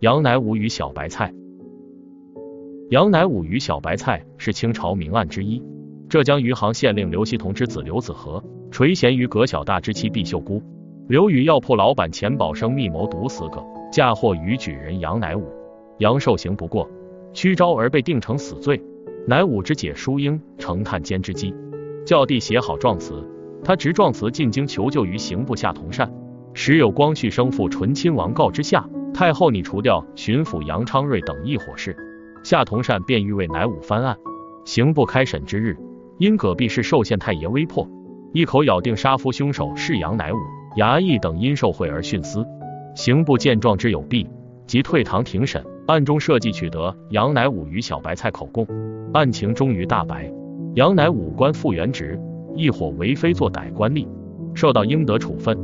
杨乃武与小白菜。杨乃武与小白菜是清朝名案之一。浙江余杭县令刘希同之子刘子和，垂涎于葛小大之妻毕秀姑。刘与药铺老板钱宝生密谋毒死葛，嫁祸于举人杨乃武。杨受刑不过，屈招而被定成死罪。乃武之姐淑英成探监之机，教弟写好状词。他执状词进京求救于刑部夏同善，时有光绪生父醇亲王告之下，太后拟除掉巡抚杨昌瑞等一伙事。夏同善便欲为乃武翻案。刑部开审之日，因葛弼是寿县太爷威迫，一口咬定杀夫凶手是杨乃武。衙役等因受贿而徇私。刑部见状之有弊，即退堂庭审，暗中设计取得杨乃武与小白菜口供。案情终于大白，杨乃武官复原职。一伙为非作歹官吏，受到应得处分。